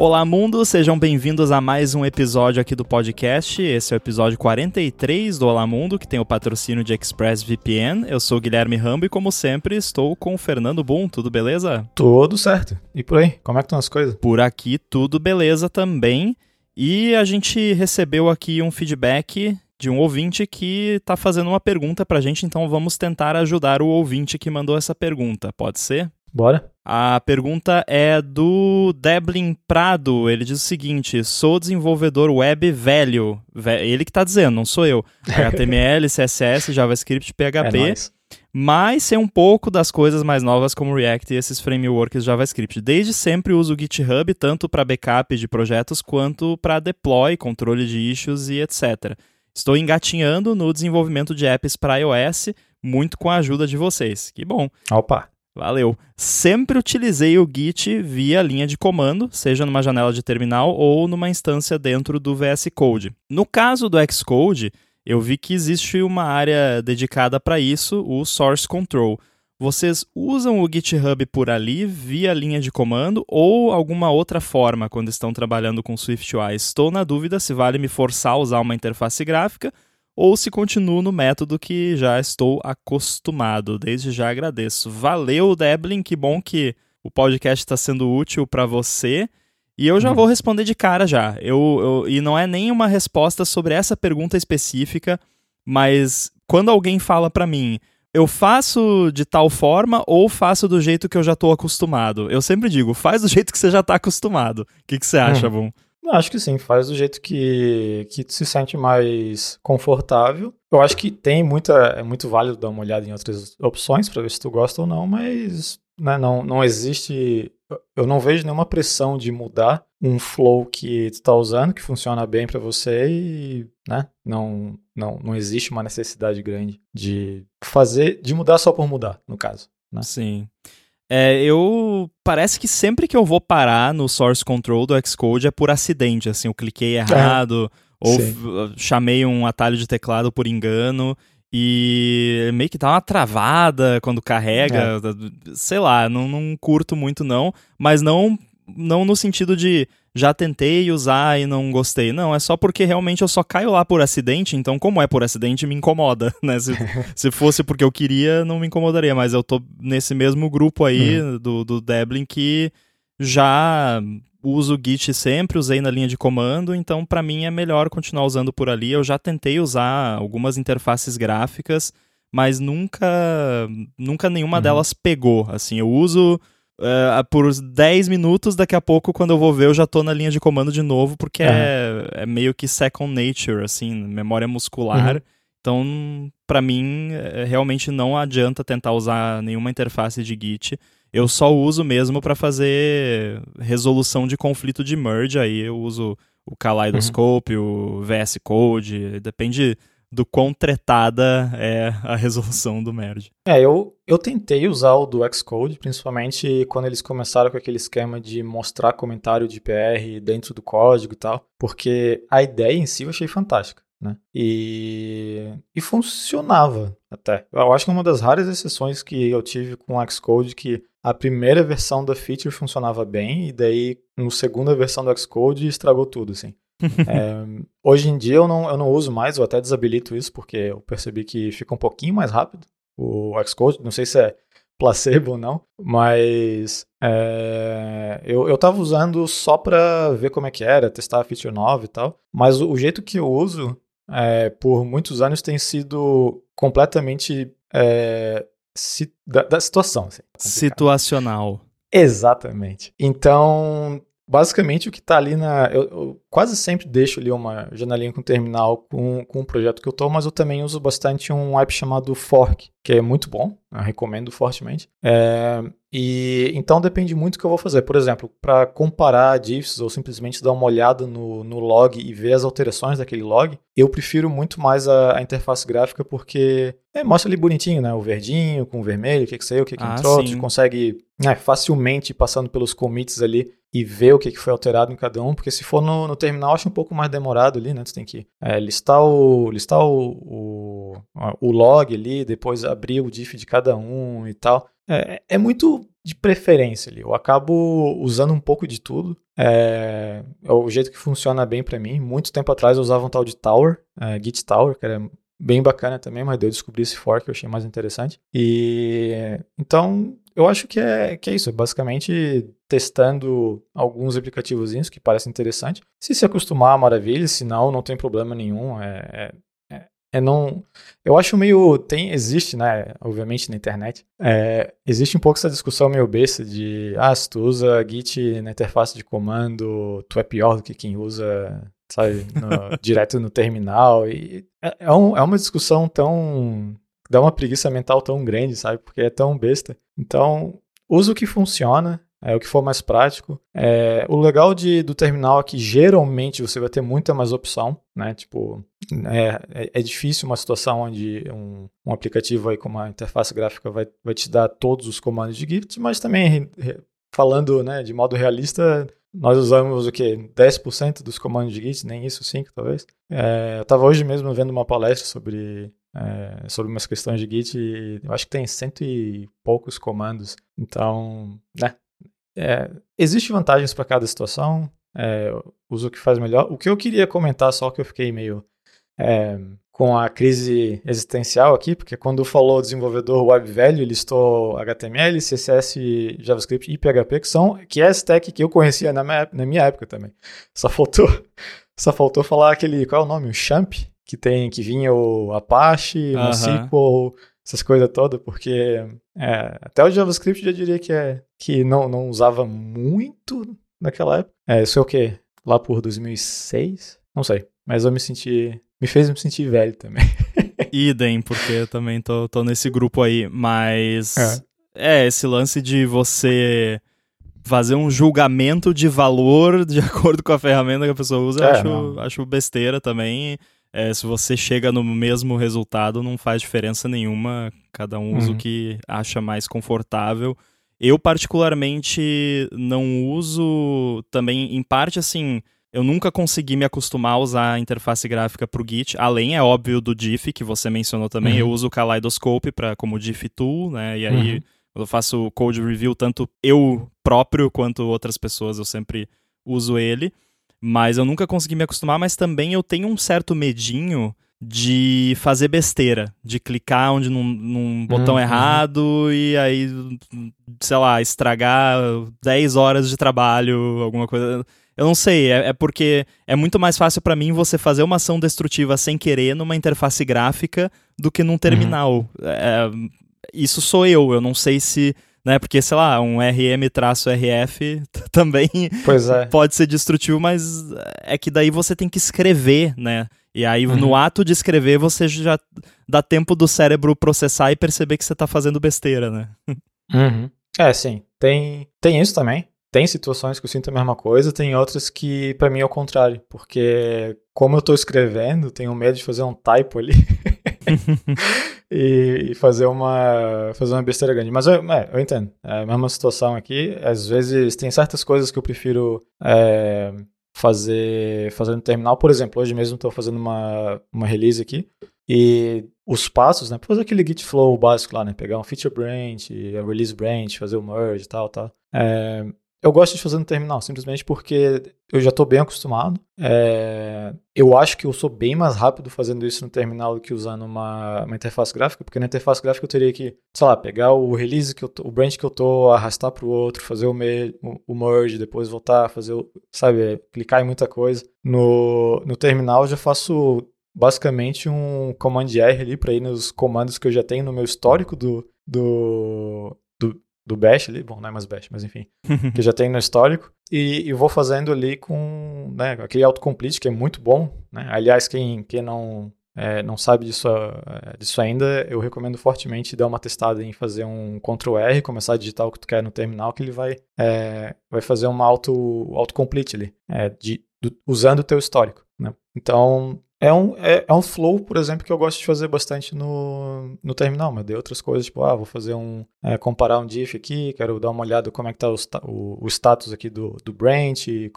Olá, mundo! Sejam bem-vindos a mais um episódio aqui do podcast. Esse é o episódio 43 do Olá Mundo, que tem o patrocínio de ExpressVPN. Eu sou o Guilherme Rambo e, como sempre, estou com o Fernando Boom. Tudo beleza? Tudo certo. E por aí? Como é que estão as coisas? Por aqui, tudo beleza também. E a gente recebeu aqui um feedback de um ouvinte que está fazendo uma pergunta para a gente, então vamos tentar ajudar o ouvinte que mandou essa pergunta. Pode ser? Bora. A pergunta é do Deblin Prado. Ele diz o seguinte: sou desenvolvedor web velho. Ele que está dizendo, não sou eu. HTML, CSS, JavaScript, PHP. É mas sei um pouco das coisas mais novas como React e esses frameworks JavaScript. Desde sempre uso o GitHub tanto para backup de projetos quanto para deploy, controle de issues e etc. Estou engatinhando no desenvolvimento de apps para iOS, muito com a ajuda de vocês. Que bom. Opa. Valeu. Sempre utilizei o Git via linha de comando, seja numa janela de terminal ou numa instância dentro do VS Code. No caso do Xcode, eu vi que existe uma área dedicada para isso, o Source Control. Vocês usam o GitHub por ali via linha de comando ou alguma outra forma quando estão trabalhando com SwiftUI? Estou na dúvida se vale me forçar a usar uma interface gráfica ou se continuo no método que já estou acostumado. Desde já agradeço. Valeu, Deblin, que bom que o podcast está sendo útil para você. E eu já uhum. vou responder de cara já. Eu, eu, e não é nem uma resposta sobre essa pergunta específica, mas quando alguém fala para mim, eu faço de tal forma ou faço do jeito que eu já estou acostumado? Eu sempre digo, faz do jeito que você já está acostumado. O que, que você acha, hum. Bom? Acho que sim, faz do jeito que, que se sente mais confortável. Eu acho que tem muita, é muito válido dar uma olhada em outras opções para ver se tu gosta ou não, mas né, não, não existe, eu não vejo nenhuma pressão de mudar um flow que tu está usando, que funciona bem para você e né, não, não, não existe uma necessidade grande de fazer, de mudar só por mudar, no caso. Né? Sim. É, eu. Parece que sempre que eu vou parar no source control do Xcode é por acidente, assim, eu cliquei é. errado, ou chamei um atalho de teclado por engano. E meio que dá uma travada quando carrega, é. sei lá, não, não curto muito não, mas não não no sentido de já tentei usar e não gostei. Não, é só porque realmente eu só caio lá por acidente, então como é por acidente me incomoda, né? Se, se fosse porque eu queria, não me incomodaria, mas eu tô nesse mesmo grupo aí uhum. do, do Deblin que já uso o Git sempre, usei na linha de comando, então para mim é melhor continuar usando por ali. Eu já tentei usar algumas interfaces gráficas, mas nunca nunca nenhuma uhum. delas pegou. Assim, eu uso uh, por 10 minutos, daqui a pouco, quando eu vou ver, eu já tô na linha de comando de novo, porque uhum. é, é, meio que second nature, assim, memória muscular. Uhum. Então, para mim, é, realmente não adianta tentar usar nenhuma interface de Git. Eu só uso mesmo para fazer resolução de conflito de merge. Aí eu uso o Kaleidoscope, uhum. o VS Code, depende do quão tretada é a resolução do merge. É, eu, eu tentei usar o do Xcode, principalmente quando eles começaram com aquele esquema de mostrar comentário de PR dentro do código e tal, porque a ideia em si eu achei fantástica. Né? E, e funcionava até. Eu acho que é uma das raras exceções que eu tive com o Xcode que a primeira versão da feature funcionava bem e daí no segunda versão do Xcode estragou tudo, assim. é, hoje em dia eu não, eu não uso mais, eu até desabilito isso porque eu percebi que fica um pouquinho mais rápido o Xcode. Não sei se é placebo ou não, mas é, eu, eu tava usando só pra ver como é que era, testar a feature nova e tal, mas o, o jeito que eu uso é, por muitos anos tem sido completamente é, si, da, da, situação. Assim, Situacional. Exatamente. Então, basicamente o que está ali na. Eu, eu, quase sempre deixo ali uma janelinha com terminal com, com o projeto que eu estou, mas eu também uso bastante um app chamado Fork, que é muito bom, recomendo fortemente. É, e então depende muito do que eu vou fazer. Por exemplo, para comparar diffs ou simplesmente dar uma olhada no, no log e ver as alterações daquele log, eu prefiro muito mais a, a interface gráfica porque é, mostra ali bonitinho, né? O verdinho com o vermelho, o que, que saiu, o que, que ah, entrou. Sim. consegue né, facilmente passando pelos commits ali e ver o que, que foi alterado em cada um, porque se for no, no terminal, acho um pouco mais demorado ali, né? Você tem que é, listar, o, listar o, o, o, log ali, depois abrir o diff de cada um e tal. É, é muito de preferência ali. Eu acabo usando um pouco de tudo. É, é o jeito que funciona bem para mim. Muito tempo atrás eu usava um tal de Tower, é, Git Tower, que era bem bacana também, mas eu descobri esse fork que eu achei mais interessante. E então eu acho que é, que é isso, basicamente testando alguns aplicativos que parecem interessantes. Se se acostumar, maravilha, se não, não tem problema nenhum. É, é, não. Eu acho meio. Tem, existe, né? Obviamente na internet. É, existe um pouco essa discussão meio besta de ah, se tu usa Git na interface de comando, tu é pior do que quem usa sabe, no, direto no terminal. E é, é, um, é uma discussão tão. dá uma preguiça mental tão grande, sabe? Porque é tão besta. Então, usa o que funciona, é o que for mais prático. É, o legal de, do terminal é que geralmente você vai ter muita mais opção, né? Tipo, é, é, é difícil uma situação onde um, um, aplicativo aí com uma interface gráfica vai, vai te dar todos os comandos de Git, mas também falando né, de modo realista, nós usamos o que? 10% dos comandos de Git, nem isso, 5 talvez. É, eu estava hoje mesmo vendo uma palestra sobre, é, sobre umas questões de Git eu acho que tem cento e poucos comandos. Então, né? É, Existem vantagens para cada situação, é, uso o que faz melhor. O que eu queria comentar, só que eu fiquei meio é, com a crise existencial aqui, porque quando falou desenvolvedor web velho, ele listou HTML, CSS, JavaScript e PHP, que são que é a stack que eu conhecia na minha, na minha época também. Só faltou só faltou falar aquele, qual é o nome? O Champ, que tem que vinha o Apache, o MySQL, essas coisas todas, porque é, até o JavaScript eu diria que é que não, não usava muito naquela época. É, isso é o quê? Lá por 2006? Não sei, mas eu me senti me fez me sentir velho também. Idem, porque eu também tô, tô nesse grupo aí. Mas é. é, esse lance de você fazer um julgamento de valor de acordo com a ferramenta que a pessoa usa, é, eu acho, acho besteira também. É, se você chega no mesmo resultado, não faz diferença nenhuma. Cada um usa uhum. o que acha mais confortável. Eu, particularmente, não uso também, em parte, assim eu nunca consegui me acostumar a usar a interface gráfica para o Git, além, é óbvio, do diff, que você mencionou também. Uhum. Eu uso o Kaleidoscope pra, como diff tool, né? E aí, uhum. eu faço code review, tanto eu próprio quanto outras pessoas, eu sempre uso ele. Mas eu nunca consegui me acostumar, mas também eu tenho um certo medinho de fazer besteira, de clicar onde num, num botão uhum. errado e aí, sei lá, estragar 10 horas de trabalho, alguma coisa. Eu não sei, é, é porque é muito mais fácil para mim você fazer uma ação destrutiva sem querer numa interface gráfica do que num terminal. Uhum. É, isso sou eu, eu não sei se. Né, porque, sei lá, um RM-RF também é. pode ser destrutivo, mas é que daí você tem que escrever, né? E aí, uhum. no ato de escrever, você já dá tempo do cérebro processar e perceber que você tá fazendo besteira, né? Uhum. É, sim. Tem, tem isso também. Tem situações que eu sinto a mesma coisa, tem outras que para mim é o contrário, porque como eu tô escrevendo, tenho medo de fazer um typo ali e, fazer uma fazer uma besteira grande. Mas eu, é, eu entendo, é a mesma situação aqui. Às vezes tem certas coisas que eu prefiro é, fazer fazer no terminal. Por exemplo, hoje mesmo estou fazendo uma, uma release aqui e os passos, né? Pra fazer aquele git flow básico lá, né? Pegar um feature branch, a release branch, fazer o merge e tal, tal. É, eu gosto de fazer no terminal, simplesmente porque eu já estou bem acostumado. É, eu acho que eu sou bem mais rápido fazendo isso no terminal do que usando uma, uma interface gráfica, porque na interface gráfica eu teria que, sei lá, pegar o release que eu tô, o branch que eu tô, arrastar para o outro, fazer o, me, o, merge, depois voltar, fazer o, sabe, clicar em muita coisa. No, no terminal eu já faço basicamente um command R ali para ir nos comandos que eu já tenho no meu histórico do, do, do Bash ali, bom, não é mais Bash, mas enfim, que já tem no histórico, e, e vou fazendo ali com né, aquele autocomplete que é muito bom, né? Aliás, quem, quem não, é, não sabe disso, é, disso ainda, eu recomendo fortemente dar uma testada em fazer um Ctrl R, começar a digitar o que tu quer no terminal, que ele vai, é, vai fazer uma auto, autocomplete ali, é, de, do, usando o teu histórico, né? Então, é um, é, é, um flow, por exemplo, que eu gosto de fazer bastante no, no terminal, mas de outras coisas, tipo, ah, vou fazer um. É, comparar um diff aqui, quero dar uma olhada como é que tá o, o, o status aqui do, do branch.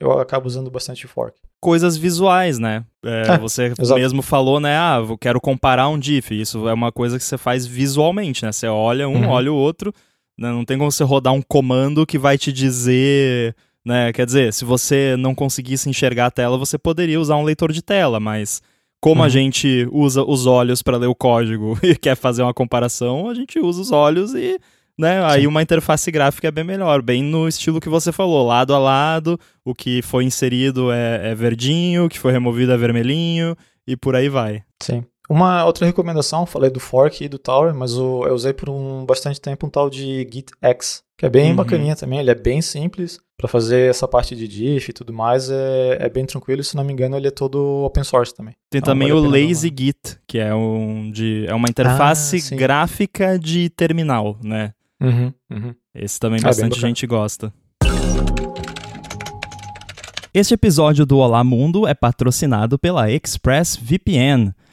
Eu acabo usando bastante fork. Coisas visuais, né? É, é, você mesmo falou, né? Ah, eu quero comparar um diff. Isso é uma coisa que você faz visualmente, né? Você olha um, uhum. olha o outro. Né? Não tem como você rodar um comando que vai te dizer né? Quer dizer, se você não conseguisse enxergar a tela, você poderia usar um leitor de tela, mas como uhum. a gente usa os olhos para ler o código e quer fazer uma comparação, a gente usa os olhos e né? Aí uma interface gráfica é bem melhor, bem no estilo que você falou, lado a lado, o que foi inserido é, é verdinho, o que foi removido é vermelhinho e por aí vai. Sim. Uma outra recomendação, falei do Fork e do Tower, mas eu, eu usei por um bastante tempo um tal de GitX, que é bem uhum. bacaninha também, ele é bem simples para fazer essa parte de diff e tudo mais, é, é bem tranquilo, e se não me engano ele é todo open source também. Tem então, também vale o Lazy Git, que é, um de, é uma interface ah, gráfica de terminal, né? Uhum, uhum. Esse também ah, bastante gente gosta. Este episódio do Olá Mundo é patrocinado pela ExpressVPN.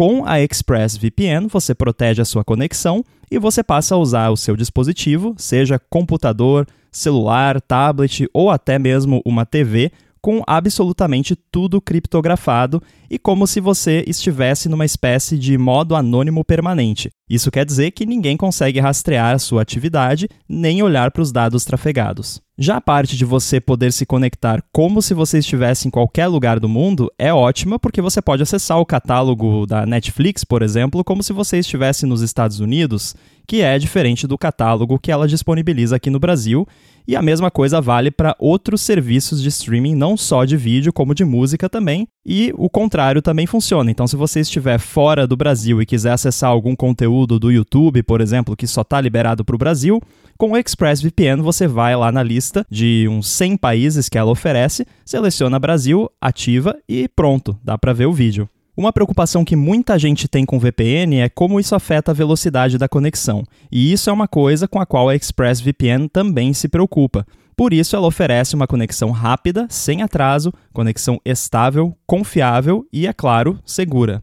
Com a ExpressVPN, você protege a sua conexão e você passa a usar o seu dispositivo, seja computador, celular, tablet ou até mesmo uma TV, com absolutamente tudo criptografado e como se você estivesse numa espécie de modo anônimo permanente. Isso quer dizer que ninguém consegue rastrear sua atividade nem olhar para os dados trafegados. Já a parte de você poder se conectar como se você estivesse em qualquer lugar do mundo é ótima porque você pode acessar o catálogo da Netflix, por exemplo, como se você estivesse nos Estados Unidos, que é diferente do catálogo que ela disponibiliza aqui no Brasil. E a mesma coisa vale para outros serviços de streaming, não só de vídeo, como de música também. E o contrário também funciona. Então, se você estiver fora do Brasil e quiser acessar algum conteúdo do YouTube, por exemplo, que só está liberado para o Brasil, com o ExpressVPN você vai lá na lista de uns 100 países que ela oferece, seleciona Brasil, ativa e pronto, dá para ver o vídeo. Uma preocupação que muita gente tem com VPN é como isso afeta a velocidade da conexão, e isso é uma coisa com a qual a ExpressVPN também se preocupa. Por isso, ela oferece uma conexão rápida, sem atraso, conexão estável, confiável e, é claro, segura.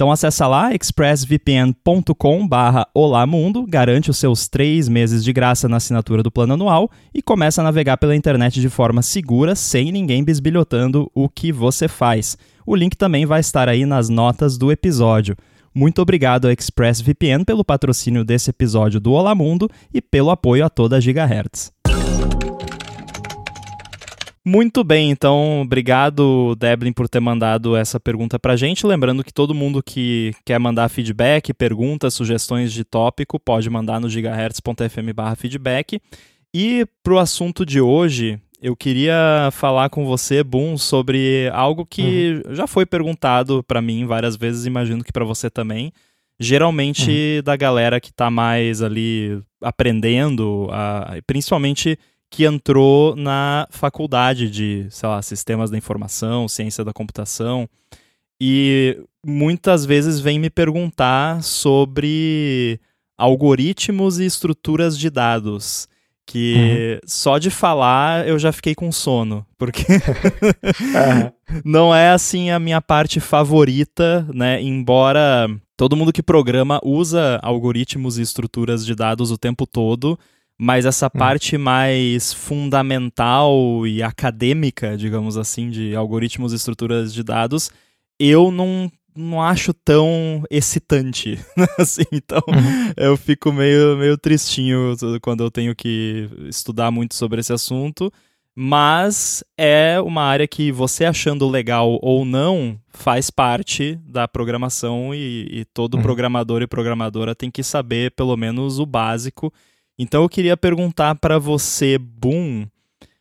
Então acessa lá expressvpn.com barra garante os seus três meses de graça na assinatura do plano anual e começa a navegar pela internet de forma segura, sem ninguém bisbilhotando o que você faz. O link também vai estar aí nas notas do episódio. Muito obrigado a ExpressVPN pelo patrocínio desse episódio do Olá Mundo e pelo apoio a toda a Gigahertz. Muito bem, então obrigado, Deblin, por ter mandado essa pergunta pra gente. Lembrando que todo mundo que quer mandar feedback, perguntas, sugestões de tópico, pode mandar no gigahertz.fm feedback. E pro assunto de hoje, eu queria falar com você, Boom, sobre algo que uhum. já foi perguntado para mim várias vezes, imagino que para você também. Geralmente uhum. da galera que tá mais ali aprendendo, a, principalmente que entrou na faculdade de, sei lá, sistemas da informação, ciência da computação, e muitas vezes vem me perguntar sobre algoritmos e estruturas de dados. Que uhum. só de falar eu já fiquei com sono, porque não é assim a minha parte favorita, né? Embora todo mundo que programa usa algoritmos e estruturas de dados o tempo todo, mas essa hum. parte mais fundamental e acadêmica, digamos assim, de algoritmos e estruturas de dados, eu não, não acho tão excitante, assim, então uhum. eu fico meio, meio tristinho quando eu tenho que estudar muito sobre esse assunto, mas é uma área que você achando legal ou não faz parte da programação e, e todo uhum. programador e programadora tem que saber pelo menos o básico então eu queria perguntar para você, Boom,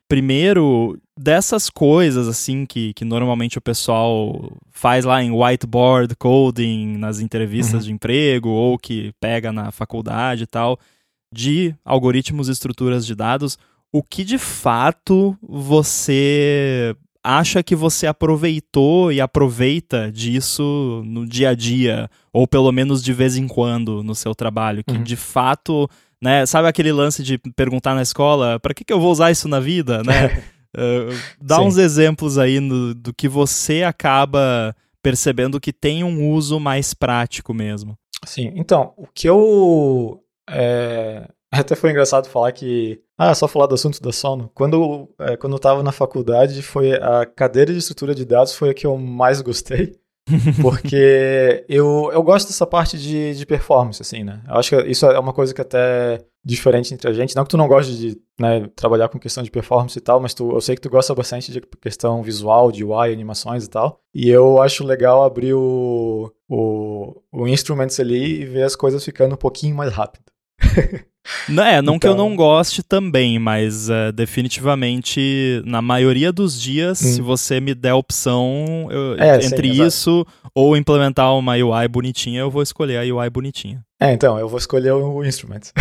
primeiro dessas coisas assim que, que normalmente o pessoal faz lá em whiteboard coding nas entrevistas uhum. de emprego ou que pega na faculdade e tal, de algoritmos e estruturas de dados, o que de fato você acha que você aproveitou e aproveita disso no dia a dia, ou pelo menos de vez em quando no seu trabalho, que uhum. de fato, né, sabe aquele lance de perguntar na escola, para que, que eu vou usar isso na vida, né? uh, dá Sim. uns exemplos aí no, do que você acaba percebendo que tem um uso mais prático mesmo. Sim, então, o que eu é, até foi engraçado falar que. Ah, só falar do assunto da sono. Quando, é, quando eu estava na faculdade, foi a cadeira de estrutura de dados foi a que eu mais gostei. Porque eu, eu gosto dessa parte de, de performance, assim, né? Eu acho que isso é uma coisa que até diferente entre a gente. Não que tu não goste de né, trabalhar com questão de performance e tal, mas tu, eu sei que tu gosta bastante de questão visual, de UI, animações e tal. E eu acho legal abrir o, o, o Instruments ali e ver as coisas ficando um pouquinho mais rápido. Não, é, não então... que eu não então goste também, mas uh, definitivamente, na maioria dos dias, hum. se você me der a opção eu, é, entre sim, isso ou implementar uma UI bonitinha, eu vou escolher a UI bonitinha. É, então, eu vou escolher o instrument.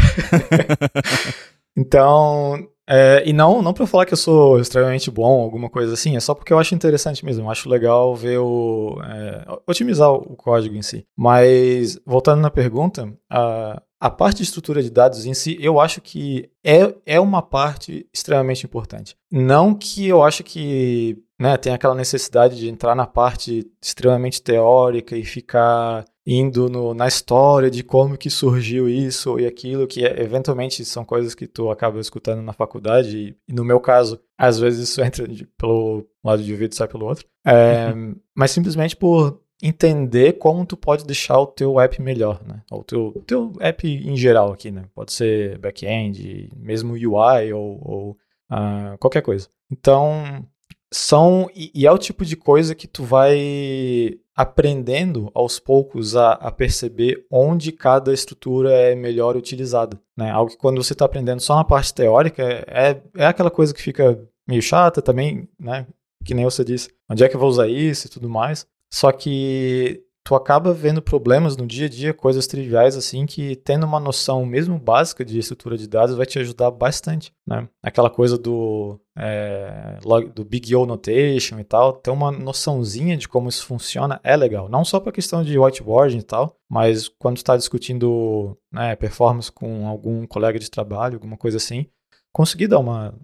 então, é, e não, não para falar que eu sou extremamente bom, alguma coisa assim, é só porque eu acho interessante mesmo. Eu acho legal ver o. É, otimizar o código em si. Mas, voltando na pergunta, a, a parte de estrutura de dados em si, eu acho que é, é uma parte extremamente importante. Não que eu acho que né, tem aquela necessidade de entrar na parte extremamente teórica e ficar indo no, na história de como que surgiu isso e aquilo, que é, eventualmente são coisas que tu acaba escutando na faculdade, e, no meu caso, às vezes isso entra de, pelo lado de um vídeo e sai pelo outro, é, uhum. mas simplesmente por entender como tu pode deixar o teu app melhor, né? O teu, teu app em geral aqui, né? Pode ser back-end, mesmo UI ou, ou uh, qualquer coisa. Então, são... E, e, é o tipo de coisa que tu vai aprendendo aos poucos a, a perceber onde cada estrutura é melhor utilizada, né? Algo que quando você está aprendendo só na parte teórica é, é aquela coisa que fica meio chata também, né? Que nem você disse. Onde é que eu vou usar isso e tudo mais. Só que tu acaba vendo problemas no dia a dia, coisas triviais assim, que tendo uma noção mesmo básica de estrutura de dados vai te ajudar bastante, né? Aquela coisa do, é, do Big O Notation e tal, ter uma noçãozinha de como isso funciona é legal. Não só para questão de whiteboarding e tal, mas quando está discutindo né, performance com algum colega de trabalho, alguma coisa assim, conseguir dar uma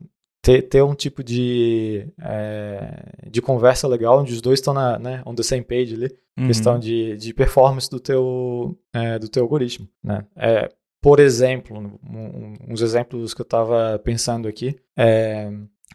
ter, ter um tipo de, é, de conversa legal, onde os dois estão na, né, on the same page ali, uhum. questão de, de performance do teu, é, do teu algoritmo, né? É, por exemplo, um, uns exemplos que eu estava pensando aqui, é,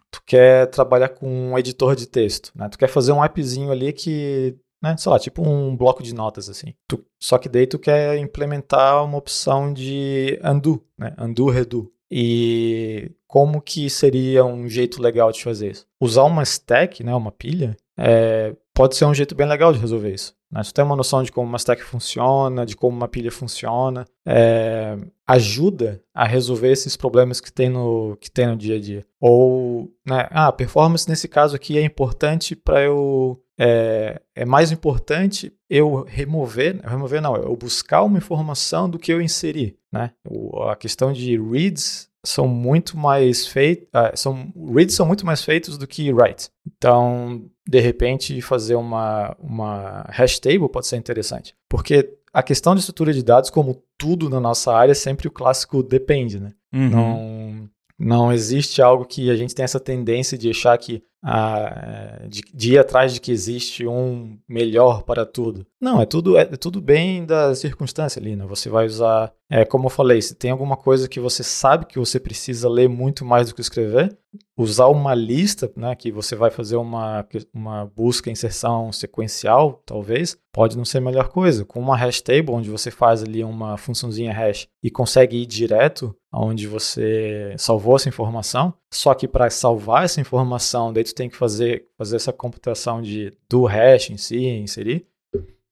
tu quer trabalhar com um editor de texto, né? Tu quer fazer um appzinho ali que, né, sei lá, tipo um bloco de notas assim. Tu, só que daí tu quer implementar uma opção de undo, né? Undo, redo. E como que seria um jeito legal de fazer isso? Usar uma stack, né, uma pilha, é, pode ser um jeito bem legal de resolver isso. Né? Tem uma noção de como uma stack funciona, de como uma pilha funciona, é, ajuda a resolver esses problemas que tem no, que tem no dia a dia. Ou, né, ah, performance nesse caso aqui é importante para eu é, é, mais importante eu remover, remover não, eu buscar uma informação do que eu inserir, né? O, a questão de reads são muito mais feitos, uh, ah, são reads são muito mais feitos do que writes. Então, de repente, fazer uma uma hash table pode ser interessante, porque a questão de estrutura de dados, como tudo na nossa área, é sempre o clássico depende, né? Uhum. Não não existe algo que a gente tem essa tendência de achar que ah, de, de, ir atrás de que existe um melhor para tudo. Não, é tudo é tudo bem da circunstância ali, né? Você vai usar, é, como eu falei, se tem alguma coisa que você sabe que você precisa ler muito mais do que escrever, usar uma lista, né, que você vai fazer uma, uma busca, inserção sequencial, talvez, pode não ser a melhor coisa. Com uma hash table, onde você faz ali uma funçãozinha hash e consegue ir direto aonde você salvou essa informação, só que para salvar essa informação, daí tu tem que fazer, fazer essa computação de do hash em si, inserir,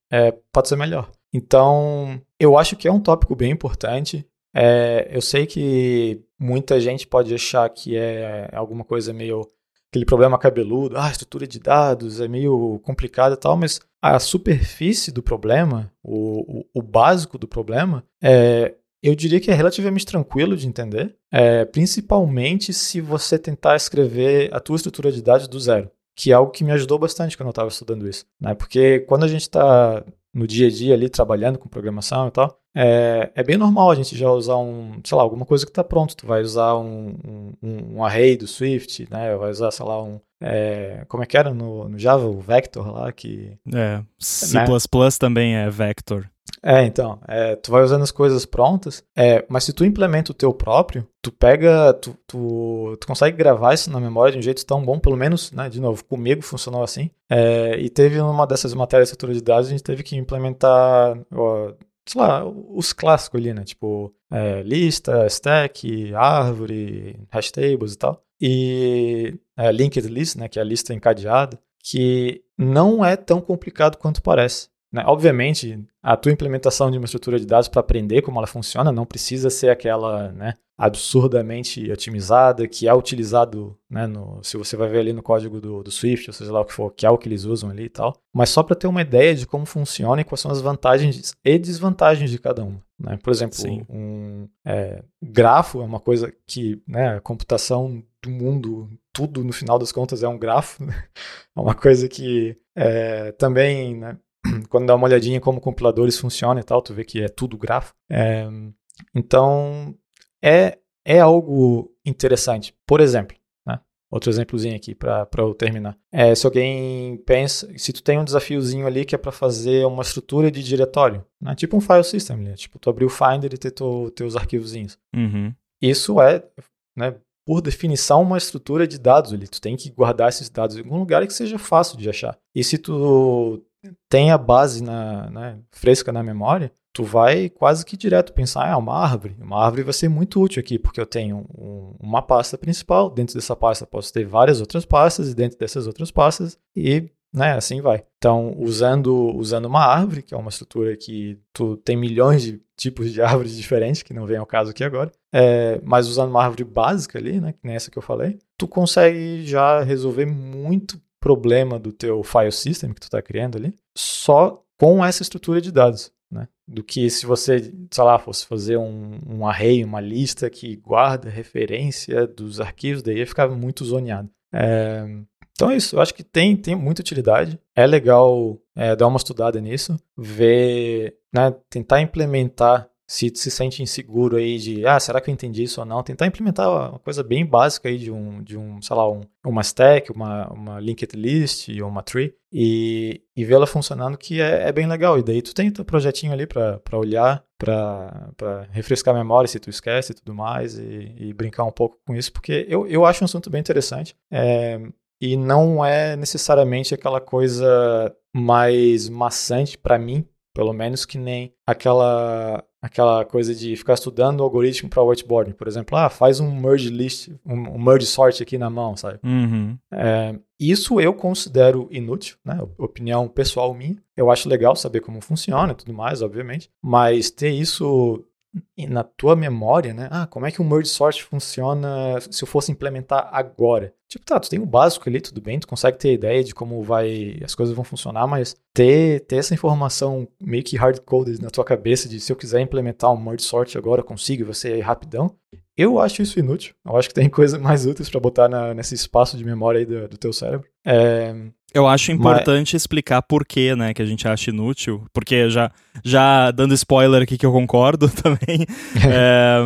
é, pode ser melhor. Então, eu acho que é um tópico bem importante. É, eu sei que muita gente pode achar que é alguma coisa meio aquele problema cabeludo, ah, estrutura de dados é meio complicado e tal, mas a superfície do problema, o, o, o básico do problema, é, eu diria que é relativamente tranquilo de entender, é, principalmente se você tentar escrever a tua estrutura de dados do zero. que é algo que me ajudou bastante quando eu estava estudando isso, né? Porque quando a gente está no dia a dia ali trabalhando com programação e tal, é, é, bem normal a gente já usar um, sei lá, alguma coisa que está pronto. Tu vai usar um, um, um, array do Swift, né? Vai usar, sei lá, um. É, como é que era no, no, Java? O Vector lá que. É, C né? também é Vector. É, então, é, tu vai usando as coisas prontas, é, mas se tu implementa o teu próprio, tu pega, tu, tu, tu, consegue gravar isso na memória de um jeito tão bom, pelo menos, né, de novo, comigo funcionou assim, é, e teve uma dessas matérias de estrutura de dados, a gente teve que implementar, ó, sei lá, os clássicos ali, né, tipo é, lista, stack, árvore, hash tables e tal, e é, linked list, né, que é a lista encadeada, que não é tão complicado quanto parece. Né? Obviamente, a tua implementação de uma estrutura de dados para aprender como ela funciona não precisa ser aquela né, absurdamente otimizada que é utilizado, né, no, se você vai ver ali no código do, do, Swift, ou seja lá o que for, que é o que eles usam ali e tal, mas só para ter uma ideia de como funciona e quais são as vantagens e desvantagens de cada uma. Né? Por exemplo, Sim. um é, grafo é uma coisa que né, a computação do mundo, tudo no final das contas é um grafo, né? é uma coisa que é, também né, quando dá uma olhadinha como compiladores funcionam e tal, tu vê que é tudo grafo. É, então, é, é algo interessante. Por exemplo, né? outro exemplozinho aqui para eu terminar. É, se alguém pensa, se tu tem um desafiozinho ali que é para fazer uma estrutura de diretório, né? tipo um file system, né? tipo tu abrir o Finder e ter teu, teus arquivozinhos. Uhum. Isso é, né, por definição, uma estrutura de dados ali. Tu tem que guardar esses dados em algum lugar que seja fácil de achar. E se tu tem a base na, né, fresca na memória, tu vai quase que direto pensar, ah, uma árvore. Uma árvore vai ser muito útil aqui, porque eu tenho um, uma pasta principal, dentro dessa pasta posso ter várias outras pastas, e dentro dessas outras pastas, e né, assim vai. Então, usando, usando uma árvore, que é uma estrutura que tu tem milhões de tipos de árvores diferentes, que não vem ao caso aqui agora, é, mas usando uma árvore básica ali, né, que nem essa que eu falei, tu consegue já resolver muito problema do teu file system que tu está criando ali, só com essa estrutura de dados. Né? Do que se você, sei lá, fosse fazer um, um array, uma lista que guarda referência dos arquivos, daí ia ficar muito zoneado. É, então é isso, eu acho que tem, tem muita utilidade. É legal é, dar uma estudada nisso, ver, né, tentar implementar se se sente inseguro aí de, ah, será que eu entendi isso ou não? Tentar implementar uma coisa bem básica aí de um, de um sei lá, um, uma stack, uma, uma linked list ou uma tree e, e vê-la funcionando que é, é, bem legal. E daí tu tem teu projetinho ali para olhar, para refrescar a memória se tu esquece e tudo mais e, e, brincar um pouco com isso, porque eu, eu acho um assunto bem interessante. É, e não é necessariamente aquela coisa mais maçante para mim, pelo menos que nem aquela aquela coisa de ficar estudando o algoritmo para whiteboarding, por exemplo, ah, faz um merge list, um, um merge sort aqui na mão, sabe? Uhum. É, isso eu considero inútil, né? Opinião pessoal minha. Eu acho legal saber como funciona e tudo mais, obviamente, mas ter isso na tua memória, né? Ah, como é que o merge sort funciona se eu fosse implementar agora? Tipo, tá, tu tem o básico ali, tudo bem, tu consegue ter ideia de como vai as coisas vão funcionar, mas ter, ter essa informação meio que hard-coded na tua cabeça de se eu quiser implementar um merge sort agora, consigo, vai ser rapidão. Eu acho isso inútil. Eu acho que tem coisas mais úteis para botar na, nesse espaço de memória aí do, do teu cérebro. É, eu acho importante Mas... explicar por que, né, que a gente acha inútil, porque já, já dando spoiler aqui que eu concordo também, é,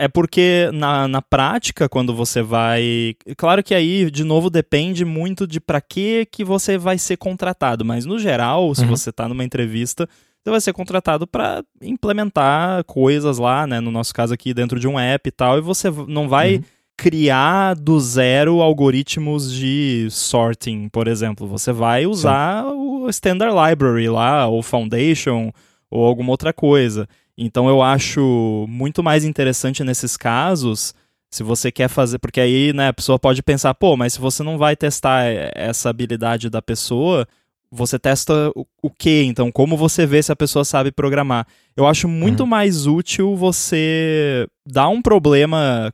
é, porque na, na prática, quando você vai... Claro que aí, de novo, depende muito de para que que você vai ser contratado, mas no geral, se uhum. você está numa entrevista, você vai ser contratado para implementar coisas lá, né, no nosso caso aqui, dentro de um app e tal, e você não vai... Uhum criar do zero algoritmos de sorting, por exemplo. Você vai usar Sim. o Standard Library lá, ou Foundation, ou alguma outra coisa. Então eu acho muito mais interessante nesses casos, se você quer fazer, porque aí né, a pessoa pode pensar, pô, mas se você não vai testar essa habilidade da pessoa, você testa o, o que? Então, como você vê se a pessoa sabe programar? Eu acho muito uhum. mais útil você dar um problema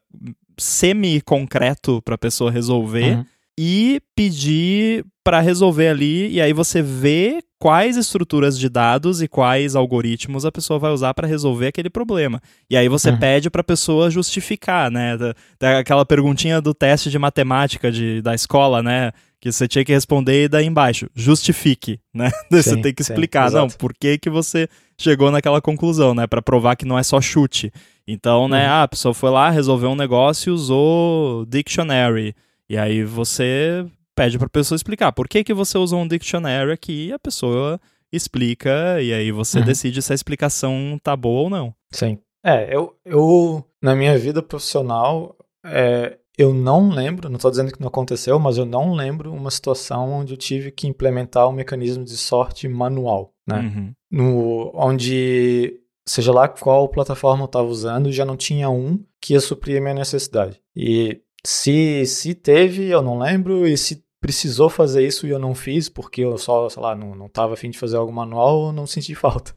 semi-concreto para a pessoa resolver. Uhum. E pedir para resolver ali, e aí você vê quais estruturas de dados e quais algoritmos a pessoa vai usar para resolver aquele problema. E aí você uhum. pede para a pessoa justificar, né? Da, da, aquela perguntinha do teste de matemática de, da escola, né? Que você tinha que responder e daí embaixo, justifique, né? Sim, você tem que explicar, sim, não, por que que você chegou naquela conclusão, né? Para provar que não é só chute. Então, né, uhum. ah, a pessoa foi lá, resolveu um negócio e usou dictionary. E aí você pede para a pessoa explicar por que, que você usou um dictionary aqui e a pessoa explica e aí você uhum. decide se a explicação tá boa ou não. Sim. É, eu, eu na minha vida profissional, é, eu não lembro, não estou dizendo que não aconteceu, mas eu não lembro uma situação onde eu tive que implementar um mecanismo de sorte manual, né? Uhum. No, onde, seja lá qual plataforma eu estava usando, já não tinha um que ia suprir a minha necessidade. E se, se teve, eu não lembro, e se precisou fazer isso e eu não fiz, porque eu só, sei lá, não, não tava afim de fazer algo manual, eu não senti falta,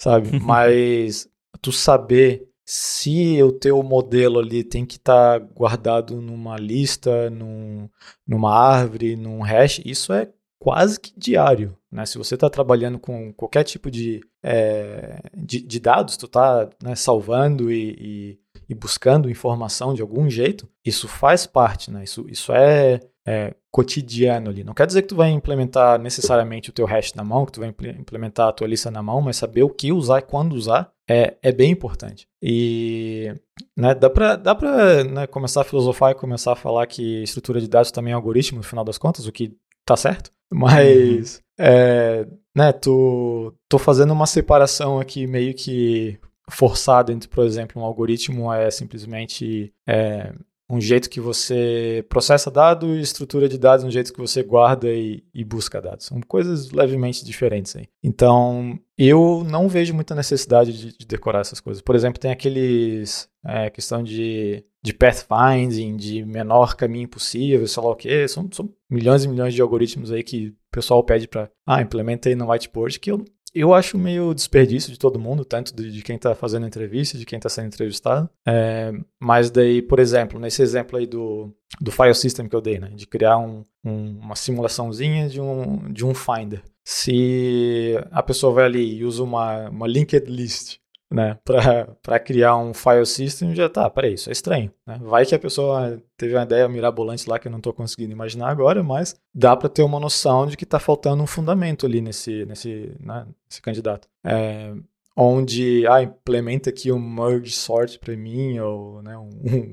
sabe? Mas tu saber se o teu modelo ali tem que estar tá guardado numa lista, num, numa árvore, num hash, isso é quase que diário, né? Se você está trabalhando com qualquer tipo de, é, de, de, dados, tu está né, salvando e, e, buscando informação de algum jeito, isso faz parte, né? Isso, isso é, é, cotidiano ali. Não quer dizer que tu vai implementar necessariamente o teu hash na mão, que tu vai implementar a tua lista na mão, mas saber o que usar e quando usar é, é bem importante. E né, dá para dá pra né, começar a filosofar e começar a falar que estrutura de dados também é algoritmo, no final das contas, o que tá certo. Mas, uhum. é, né, tô, tô fazendo uma separação aqui meio que forçada entre, por exemplo, um algoritmo é simplesmente é, um jeito que você processa dados estrutura de dados, um jeito que você guarda e, e, busca dados. São coisas levemente diferentes aí. Então, eu não vejo muita necessidade de, de decorar essas coisas. Por exemplo, tem aqueles é, questão de, de pathfinding, de menor caminho possível, sei lá o quê. São, são milhões e milhões de algoritmos aí que o pessoal pede para, ah, implementa aí no whiteboard, que eu eu acho meio desperdício de todo mundo, tanto de, de quem está fazendo entrevista, de quem está sendo entrevistado. É, mas daí, por exemplo, nesse exemplo aí do, do file system que eu dei, né, de criar um, um, uma simulaçãozinha de um, de um Finder. Se a pessoa vai ali e usa uma, uma linked list né, para criar um file system, já tá, peraí, isso é estranho. Né? Vai que a pessoa teve uma ideia mirabolante lá que eu não estou conseguindo imaginar agora, mas dá para ter uma noção de que está faltando um fundamento ali nesse, nesse, né, nesse candidato. É, onde, ah, implementa aqui um merge sort para mim, ou né, um,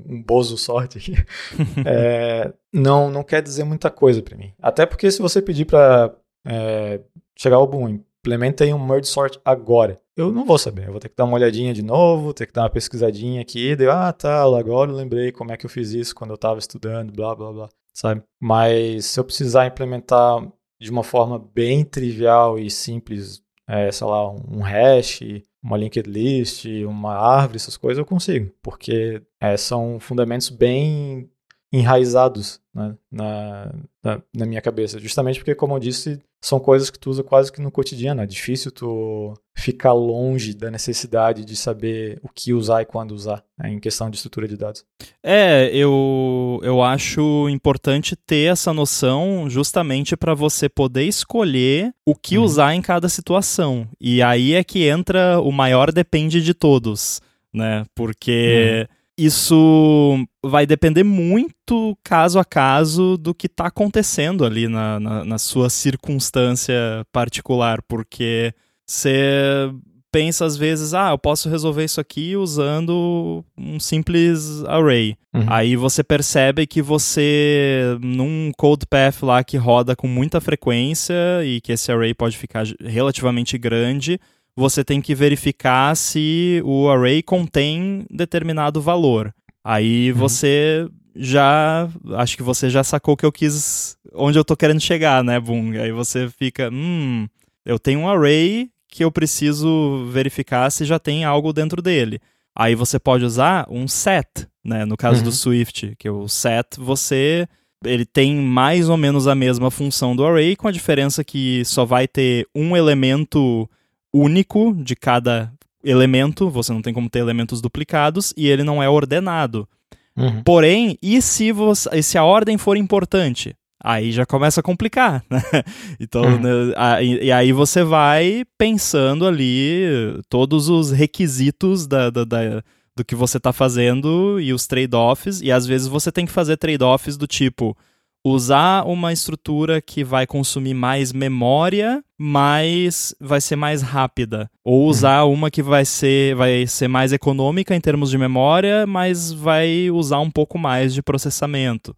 um bozo sort aqui, é, não, não quer dizer muita coisa para mim. Até porque se você pedir para é, chegar ao boom, implementa aí um merge sort agora eu não vou saber. Eu vou ter que dar uma olhadinha de novo, ter que dar uma pesquisadinha aqui. Daí, ah, tá, agora eu lembrei como é que eu fiz isso quando eu estava estudando, blá, blá, blá, sabe? Mas se eu precisar implementar de uma forma bem trivial e simples, é, sei lá, um hash, uma linked list, uma árvore, essas coisas, eu consigo. Porque é, são fundamentos bem enraizados né, na, na, na, minha cabeça. Justamente porque, como eu disse, são coisas que tu usa quase que no cotidiano. É difícil tu ficar longe da necessidade de saber o que usar e quando usar né, em questão de estrutura de dados. É, eu, eu acho importante ter essa noção justamente para você poder escolher o que uhum. usar em cada situação. E aí é que entra o maior depende de todos, né? Porque. Uhum isso vai depender muito, caso a caso, do que está acontecendo ali na, na, na, sua circunstância particular, porque você pensa às vezes, ah, eu posso resolver isso aqui usando um simples array. Uhum. Aí você percebe que você, num code path lá que roda com muita frequência e que esse array pode ficar relativamente grande, você tem que verificar se o array contém determinado valor. Aí uhum. você já. Acho que você já sacou que eu quis. onde eu tô querendo chegar, né, Boom? Aí você fica. Hum, eu tenho um array que eu preciso verificar se já tem algo dentro dele. Aí você pode usar um set, né? No caso uhum. do Swift, que o set você ele tem mais ou menos a mesma função do array, com a diferença que só vai ter um elemento único de cada elemento, você não tem como ter elementos duplicados, e ele não é ordenado. Uhum. Porém, e se, você, e se a ordem for importante? aí já começa a complicar, né? Então, Uhum. né, a- e, e aí você vai pensando ali todos os requisitos da, da- da- do que você está fazendo e os trade-offs, e às vezes você tem que fazer trade-offs do tipo usar uma estrutura que vai consumir mais memória, mas vai ser mais rápida, ou usar uma que vai ser, vai ser mais econômica em termos de memória, mas vai usar um pouco mais de processamento.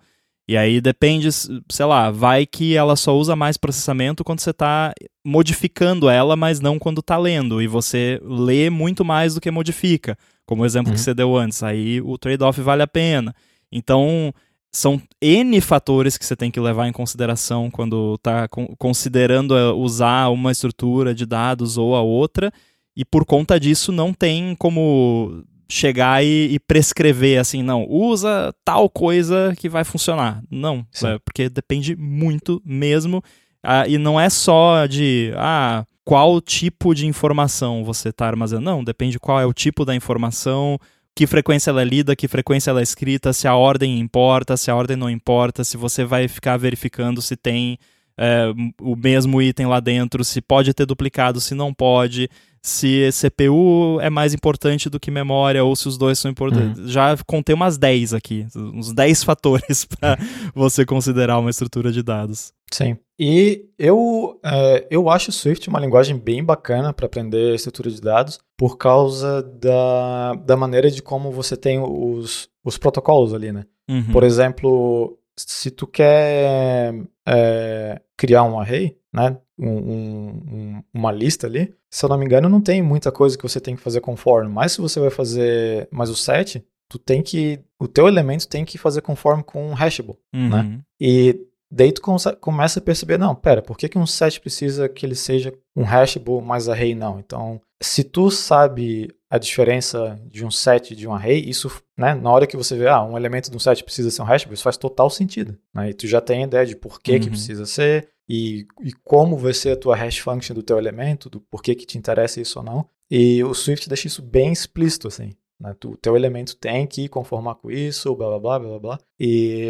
E aí depende, sei lá, vai que ela só usa mais processamento quando você está modificando ela, mas não quando está lendo. E você lê muito mais do que modifica, como o exemplo Uhum. que você deu antes. Aí o trade-off vale a pena. Então, são N fatores que você tem que levar em consideração quando está considerando eh, usar uma estrutura de dados ou a outra. E por conta disso, não tem como chegar e, e prescrever assim, não, usa tal coisa que vai funcionar. Não, é, porque depende muito mesmo. Ah, e não é só de ah, qual tipo de informação você está armazenando. Não, depende qual é o tipo da informação, que frequência ela é lida, que frequência ela é escrita, se a ordem importa, se a ordem não importa, se você vai ficar verificando se tem é, o mesmo item lá dentro, se pode ter duplicado, se não pode, se CPU é mais importante do que memória ou se os dois são importantes. Já contei umas 10 aqui, uns 10 fatores para você considerar uma estrutura de dados. Sim. E eu, é, eu acho o Swift uma linguagem bem bacana para aprender estrutura de dados por causa da, da maneira de como você tem os, os protocolos ali, né? Uhum. Por exemplo, se tu quer é, criar um array, né? Um, um, um, uma lista ali, se eu não me engano, não tem muita coisa que você tem que fazer conforme. Mas se você vai fazer mais o set, tu tem que. O teu elemento tem que fazer conforme com um hashable. Uhum. né? E daí tu come- começa a perceber, não, pera, por que, que um set precisa que ele seja um hashable mais array não? Então, se tu sabe a diferença de um set e de um array, isso, né, na hora que você vê, ah, um elemento de um set precisa ser um hashable, isso faz total sentido, né? E tu já tem a ideia de por que que Uhum. precisa ser e, e como vai ser a tua hash function do teu elemento, do porquê que te interessa isso ou não. E o Swift deixa isso bem explícito, assim. Né? O teu elemento tem que conformar com isso, blá blá blá blá blá. E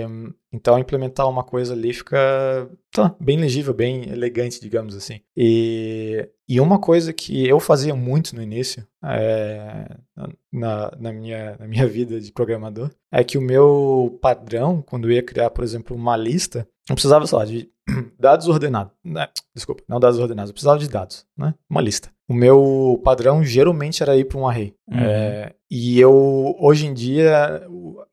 então implementar uma coisa ali fica tá, bem legível, bem elegante, digamos assim. E, e uma coisa que eu fazia muito no início, é, na, na, minha, na minha vida de programador, é que o meu padrão, quando eu ia criar, por exemplo, uma lista, eu precisava, sei lá, de dados ordenados. Né? Desculpa, não dados ordenados, eu precisava de dados, né? Uma lista. O meu padrão geralmente era ir para um array. Uhum. É, e eu, hoje em dia,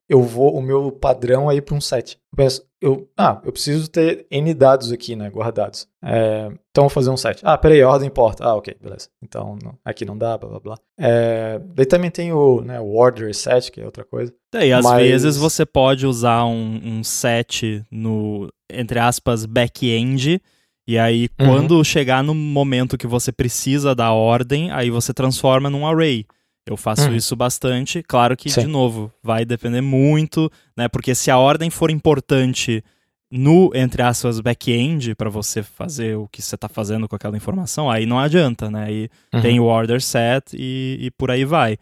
eu vou, o meu padrão é ir para um set. Eu penso, eu, ah, eu preciso ter N dados aqui, né, guardados. É, então eu vou fazer um set. Ah, peraí, a ordem importa. Ah, ok, beleza. Então não- aqui não dá, blá blá blá. É, daí também tem o, né, o order set, que é outra coisa. É, E às Mas- vezes você pode usar um, um set no, entre aspas, back-end, e aí Uhum. quando chegar no momento que você precisa da ordem, aí você transforma num array. Eu faço Uhum. isso bastante. Claro que, Sim. de novo, vai depender muito, né? Porque se a ordem for importante no, entre aspas, back-end, para você fazer o que você está fazendo com aquela informação, aí não adianta, né? Aí Uhum. tem o order set e, e por aí vai.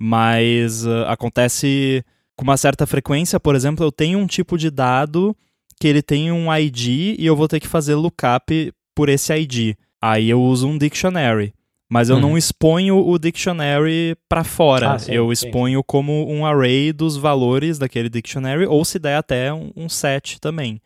Mas ah, acontece com uma certa frequência, por exemplo, eu tenho um tipo de dado que ele tem um ID e eu vou ter que fazer lookup por esse ID. Aí eu uso um dictionary. Mas eu Uhum. não exponho o dictionary para fora. Ah, sim, eu sim. exponho como um array dos valores daquele dictionary, ou se der até um, um set também.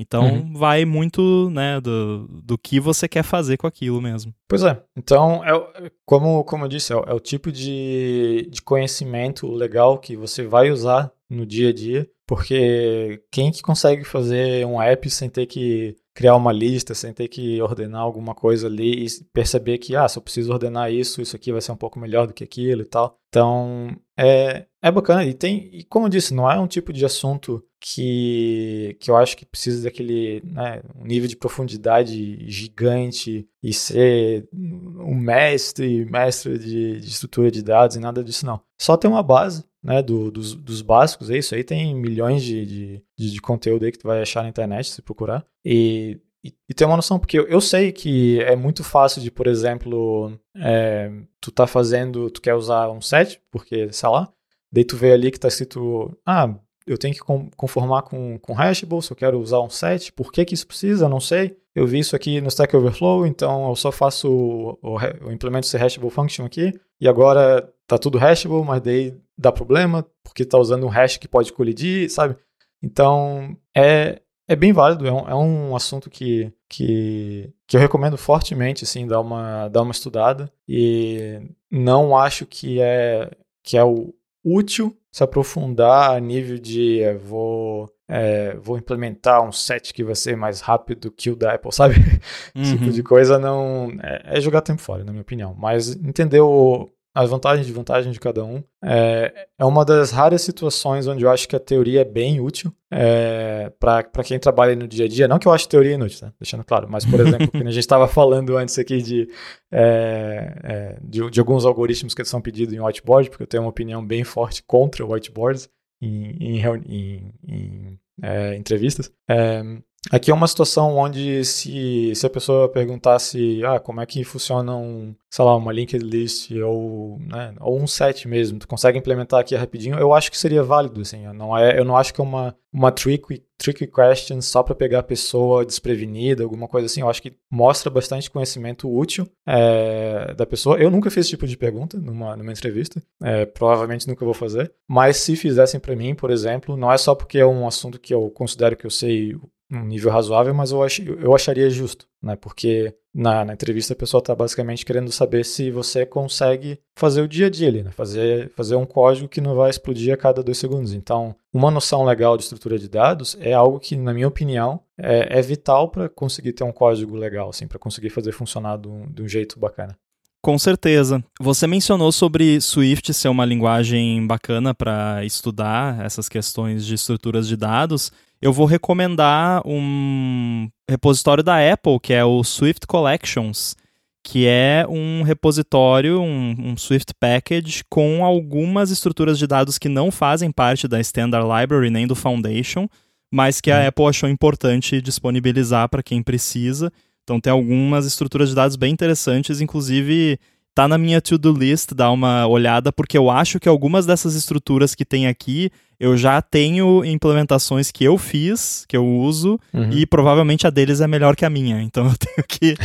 Então Uhum. vai muito né, do, do que você quer fazer com aquilo mesmo. Pois é. Então, é, o- como, como eu disse, é, o- é o tipo de, de conhecimento legal que você vai usar no dia a dia, porque quem que consegue fazer um app sem ter que criar uma lista, sem ter que ordenar alguma coisa ali e perceber que, ah, se eu preciso ordenar isso, isso aqui vai ser um pouco melhor do que aquilo e tal. Então, é, é bacana. E tem, e como eu disse, não é um tipo de assunto que, que eu acho que precisa daquele né, um nível de profundidade gigante e ser um mestre, mestre de, de estrutura de dados e nada disso não. Só tem uma base, né, do, dos, dos básicos, é isso aí, tem milhões de, de, de, conteúdo aí que tu vai achar na internet se procurar. E, e, e ter uma noção, porque eu, eu sei que é muito fácil de, por exemplo, é, tu tá fazendo, tu quer usar um set, porque, sei lá, daí tu vê ali que tá escrito, ah, eu tenho que conformar com, com Hashable, se eu quero usar um set, por que que isso precisa, não sei. Eu vi isso aqui no Stack Overflow, então eu só faço, o, eu implemento esse Hashable Function aqui, e agora tá tudo Hashable, mas daí dá problema, porque tá usando um hash que pode colidir, sabe? Então, é, é bem válido, é um, é um assunto que, que, que eu recomendo fortemente, assim, dar uma, dar uma estudada. E não acho que é, que é o útil se aprofundar a nível de é, vou, é, vou implementar um set que vai ser mais rápido que o da Apple, sabe? Uhum. Esse tipo uhum. de coisa não. É, é, jogar tempo fora, na minha opinião. Mas entender o, as vantagens e desvantagens de cada um. É, é uma das raras situações onde eu acho que a teoria é bem útil é, para quem trabalha no dia a dia. Não que eu ache teoria inútil, tá? deixando claro, mas, por exemplo, a gente estava falando antes aqui de, é, é, de, de, alguns algoritmos que são pedidos em whiteboard, porque eu tenho uma opinião bem forte contra whiteboards em, em, em, em é, entrevistas. Aqui é uma situação onde se, se a pessoa perguntasse ah, como é que funciona um, sei lá, uma linked list ou, né, ou um set mesmo, tu consegue implementar aqui rapidinho, eu acho que seria válido, assim, eu não, é, eu não acho que é uma, uma tricky, tricky question só para pegar a pessoa desprevenida, alguma coisa assim, eu acho que mostra bastante conhecimento útil é, da pessoa. Eu nunca fiz esse tipo de pergunta numa, numa entrevista, é, provavelmente nunca vou fazer, mas se fizessem para mim, por exemplo, não é só porque é um assunto que eu considero que eu sei um nível razoável, mas eu, ach, eu acharia justo, né? Porque na, na entrevista a pessoa está basicamente querendo saber se você consegue fazer o dia a dia ali, né? Fazer, fazer um código que não vai explodir a cada dois segundos. Então, uma noção legal de estrutura de dados é algo que, na minha opinião, é, é vital para conseguir ter um código legal, assim, para conseguir fazer funcionar de um, de um jeito bacana. Com certeza. Você mencionou sobre Swift ser uma linguagem bacana para estudar essas questões de estruturas de dados eu vou recomendar um repositório da Apple, que é o Swift Collections, que é um repositório, um, um, Swift Package com algumas estruturas de dados que não fazem parte da Standard Library nem do Foundation, mas que a uhum. Apple achou importante disponibilizar para quem precisa. Então tem algumas estruturas de dados bem interessantes, inclusive tá na minha to-do list dar uma olhada, porque eu acho que algumas dessas estruturas que tem aqui eu já tenho implementações que eu fiz, que eu uso, uhum. e provavelmente a deles é melhor que a minha. Então eu tenho que,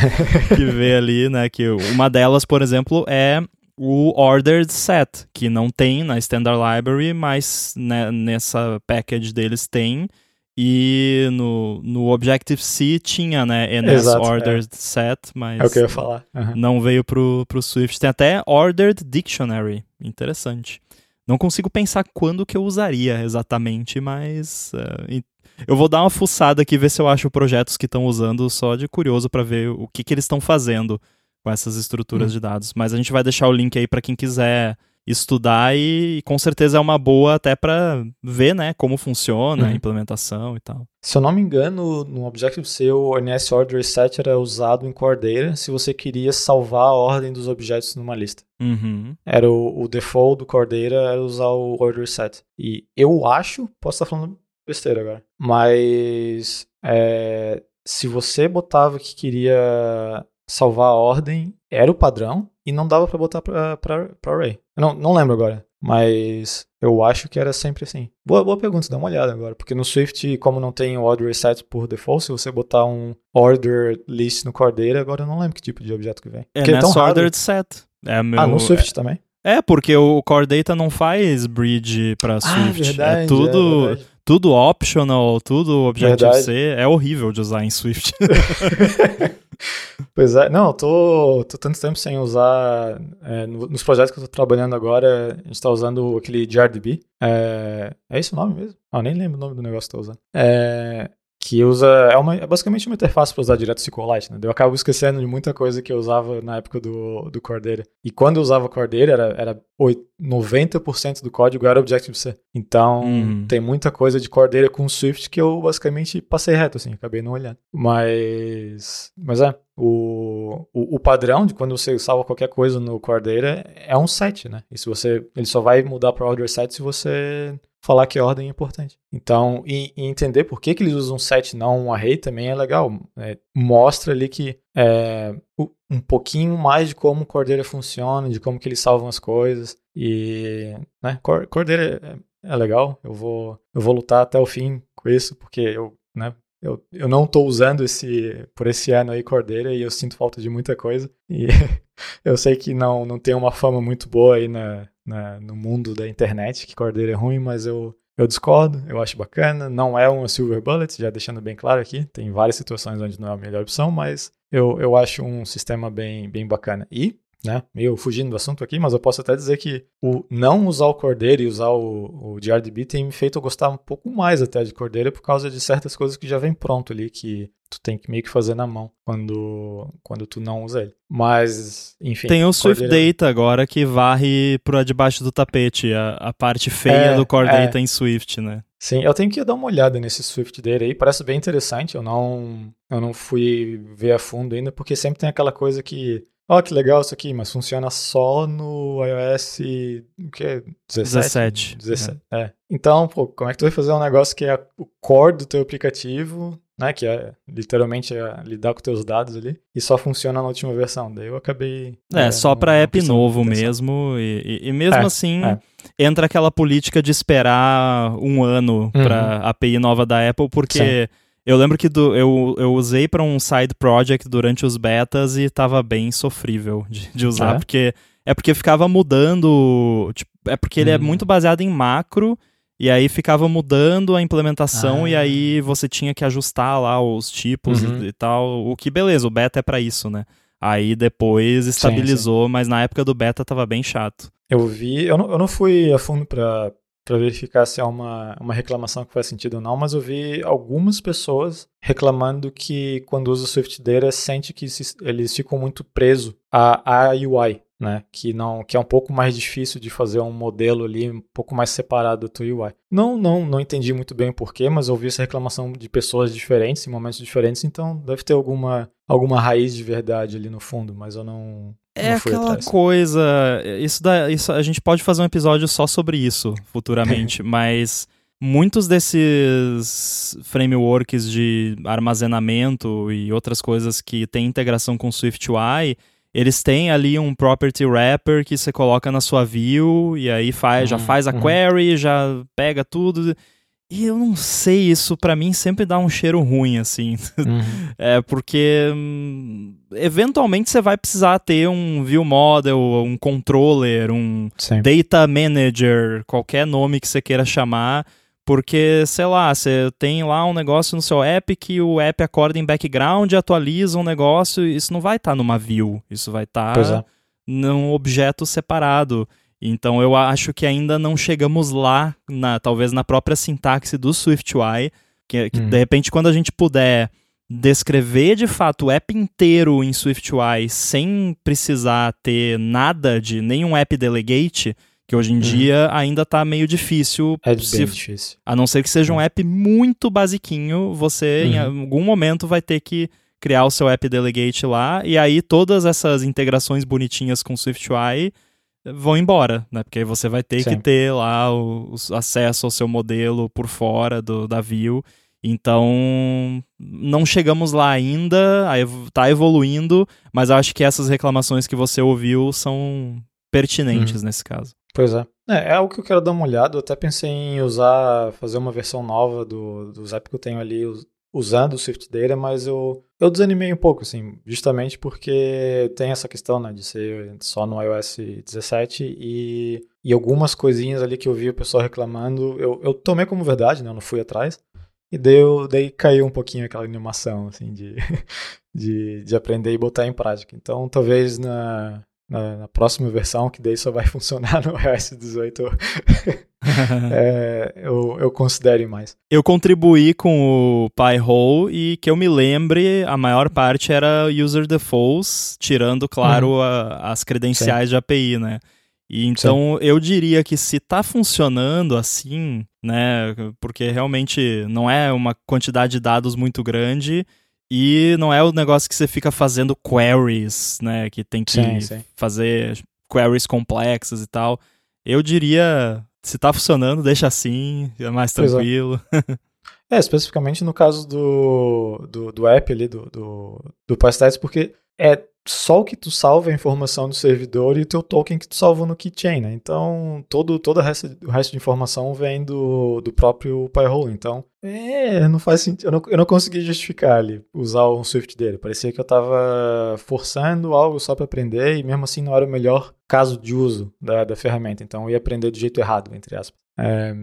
que ver ali, né? Que uma delas, por exemplo, é o ordered set, que não tem na Standard Library, mas né, nessa package deles tem. E no, no Objective-C tinha, né, NS Exato, Ordered é. Set, mas é o que eu ia falar. Uhum. não veio pro, pro Swift. Tem até Ordered Dictionary, interessante. Não consigo pensar quando que eu usaria exatamente, mas uh, eu vou dar uma fuçada aqui ver se eu acho projetos que estão usando só de curioso para ver o que, que eles estão fazendo com essas estruturas hum. de dados. Mas a gente vai deixar o link aí para quem quiser estudar e, e, com certeza é uma boa até para ver, né, como funciona uhum. a implementação e tal. Se eu não me engano, no Objective-C o NS Order Set era usado em Cordeira se você queria salvar a ordem dos objetos numa lista. Uhum. Era o, o, default do Cordeira era usar o Order Set. E eu acho, posso estar falando besteira agora, mas é, se você botava que queria salvar a ordem, era o padrão e não dava para botar para array. Não, não lembro agora, mas eu acho que era sempre assim. Boa, boa pergunta, dá uma olhada agora, porque no Swift, como não tem o order set por default, se você botar um order list no Cordeira, agora eu não lembro que tipo de objeto que vem. É, porque nessa é ordered set. É meu, ah, no Swift é, também? É, porque o Core Data não faz bridge para ah, Swift. Ah, verdade, é tudo, é tudo optional, tudo Objective-C. É horrível de usar em Swift. Pois é, não, eu tô, tô tanto tempo sem usar. É, nos projetos que eu tô trabalhando agora, a gente tá usando aquele GRDB. É, é esse o nome mesmo? Ah, nem lembro o nome do negócio que eu tô usando. É, que usa. É, uma, é basicamente uma interface para usar direto SQLite, né? Eu acabo esquecendo de muita coisa que eu usava na época do, do Cordeira. E quando eu usava Cordeira, era, era 90% do código era Objective-C. Então, uhum. tem muita coisa de Cordeira com Swift que eu basicamente passei reto, assim, acabei não olhando. Mas. Mas é. O, o, o, padrão de quando você salva qualquer coisa no Cordeira é um set, né? E se você. Ele só vai mudar para order set se você falar que ordem é importante. Então, e, e, entender por que, que eles usam set não um array também é legal. É, mostra ali que é, um pouquinho mais de como o Cordeira funciona, de como que eles salvam as coisas. E né, Cordeira é legal. Eu vou, eu vou lutar até o fim com isso, porque eu, né, eu, eu não estou usando esse por esse ano aí Cordeira e eu sinto falta de muita coisa. E eu sei que não, não tem uma fama muito boa aí na, na, no mundo da internet, que Cordeira é ruim, mas eu, eu discordo, eu acho bacana. Não é uma Silver Bullet, já deixando bem claro aqui. Tem várias situações onde não é a melhor opção, mas eu, eu acho um sistema bem, bem bacana. E né? Meio fugindo do assunto aqui, mas eu posso até dizer que o não usar o Cordeiro e usar o, o GRDB tem me feito gostar um pouco mais até de Cordeiro por causa de certas coisas que já vem pronto ali, que tu tem que meio que fazer na mão quando, quando tu não usa ele. Mas, enfim. Tem o Swift Cordeiro... Data agora que varre para debaixo do tapete, a, a parte feia é, do Core é. Data em Swift, né? Sim, eu tenho que dar uma olhada nesse Swift Data aí, parece bem interessante. Eu não, eu não fui ver a fundo ainda, porque sempre tem aquela coisa que Ó, oh, que legal isso aqui, mas funciona só no iOS o que 17? 17. 17. É. é. Então, pô, como é que tu vai fazer um negócio que é o core do teu aplicativo, né, que é literalmente é lidar com teus dados ali, e só funciona na última versão. Daí eu acabei É, é só para app novo mesmo e, e, e mesmo é, assim é. entra aquela política de esperar um ano uhum. para API nova da Apple, porque Sim eu lembro que do, eu, eu usei para um side project durante os betas e tava bem sofrível de, de usar, é? porque é porque ficava mudando, tipo, é porque ele é hum. muito baseado em macro e aí ficava mudando a implementação ah. e aí você tinha que ajustar lá os tipos uhum. e, e, tal, o que beleza, o beta é para isso, né? Aí depois estabilizou, sim, sim. mas na época do beta tava bem chato. Eu vi, eu não, eu não fui a fundo para para verificar se é uma, uma reclamação que faz sentido ou não, mas eu vi algumas pessoas reclamando que quando usa o Swift Data sente que se, eles ficam muito presos à, à UI, né? Que não, que é um pouco mais difícil de fazer um modelo ali um pouco mais separado do UI. Não, não, não entendi muito bem o porquê, mas ouvi essa reclamação de pessoas diferentes em momentos diferentes, então deve ter alguma alguma raiz de verdade ali no fundo, mas eu não é aquela atrás. coisa. Isso, da, isso a gente pode fazer um episódio só sobre isso futuramente, mas muitos desses frameworks de armazenamento e outras coisas que têm integração com SwiftUI, eles têm ali um property wrapper que você coloca na sua view e aí faz, uhum, já faz a uhum. query, já pega tudo. E eu não sei, isso para mim sempre dá um cheiro ruim, assim. Uhum. é porque hum, eventualmente você vai precisar ter um view model, um controller, um Sim. data manager, qualquer nome que você queira chamar porque, sei lá, você tem lá um negócio no seu app que o app acorda em background, atualiza um negócio, isso não vai estar tá numa view, isso vai estar tá é. num objeto separado. Então eu acho que ainda não chegamos lá, na, talvez na própria sintaxe do SwiftUI, que, que uhum. de repente quando a gente puder descrever de fato o app inteiro em SwiftUI sem precisar ter nada de nenhum app delegate, que hoje em uhum. dia ainda está meio difícil. É se, difícil. A não ser que seja um app muito basiquinho, você uhum. em algum momento vai ter que criar o seu app delegate lá, e aí todas essas integrações bonitinhas com SwiftUI vão embora, né? Porque você vai ter Sim. que ter lá o, o, acesso ao seu modelo por fora do, da view. Então, não chegamos lá ainda, está evoluindo, mas acho que essas reclamações que você ouviu são pertinentes uhum. nesse caso. Pois é. é. É algo que eu quero dar uma olhada. Eu até pensei em usar, fazer uma versão nova do, apps que eu tenho ali usando o Swift Data, mas eu, eu desanimei um pouco, assim, justamente porque tem essa questão, né, de ser só no iOS 17 e, e algumas coisinhas ali que eu vi o pessoal reclamando, eu, eu tomei como verdade, né, eu não fui atrás, e deu, daí caiu um pouquinho aquela animação, assim, de, de, de aprender e botar em prática. Então, talvez na, na, na, próxima versão, que daí só vai funcionar no iOS 18, é, eu, eu considere mais. Eu contribuí com o Pi-hole e que eu me lembre, a maior parte era user defaults, tirando, claro, uhum. a, as credenciais Sim. de API, né? E então Sim. eu diria que se está funcionando assim, né, porque realmente não é uma quantidade de dados muito grande, e não é o negócio que você fica fazendo queries, né? Que tem que sim, sim. fazer queries complexas e tal. Eu diria, se tá funcionando, deixa assim, é mais é. tranquilo. É. é, especificamente no caso do, do, do app ali, do, do, do porque é só o que tu salva a informação do servidor e o teu token que tu salvou no keychain, né? Então, todo, todo o, resto, o resto de informação vem do, do próprio Pyhole. Então, é, não faz sentido. Eu não, eu não consegui justificar ali, usar um Swift dele. Parecia que eu tava forçando algo só para aprender e mesmo assim não era o melhor caso de uso da, da ferramenta. Então, eu ia aprender do jeito errado, entre aspas. É,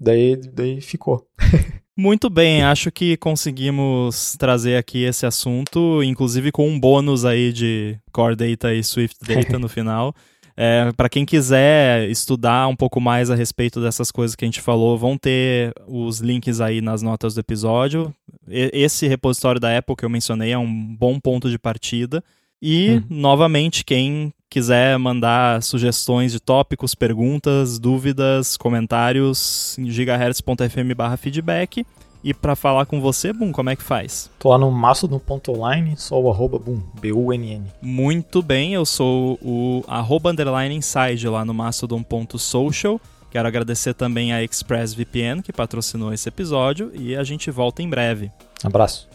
daí, daí ficou. Muito bem, acho que conseguimos trazer aqui esse assunto, inclusive com um bônus aí de Core Data e Swift Data no final. É, para quem quiser estudar um pouco mais a respeito dessas coisas que a gente falou, vão ter os links aí nas notas do episódio. E, esse repositório da Apple que eu mencionei é um bom ponto de partida. E, hum. novamente, quem quiser mandar sugestões de tópicos, perguntas, dúvidas, comentários gigahertz.fm feedback. E para falar com você, Boom, como é que faz? Tô lá no mastodon.online, sou o arroba Boom, B-U-N-N. Muito bem, eu sou o arroba underline inside lá no mastodon.social. Quero agradecer também a ExpressVPN que patrocinou esse episódio e a gente volta em breve. Abraço.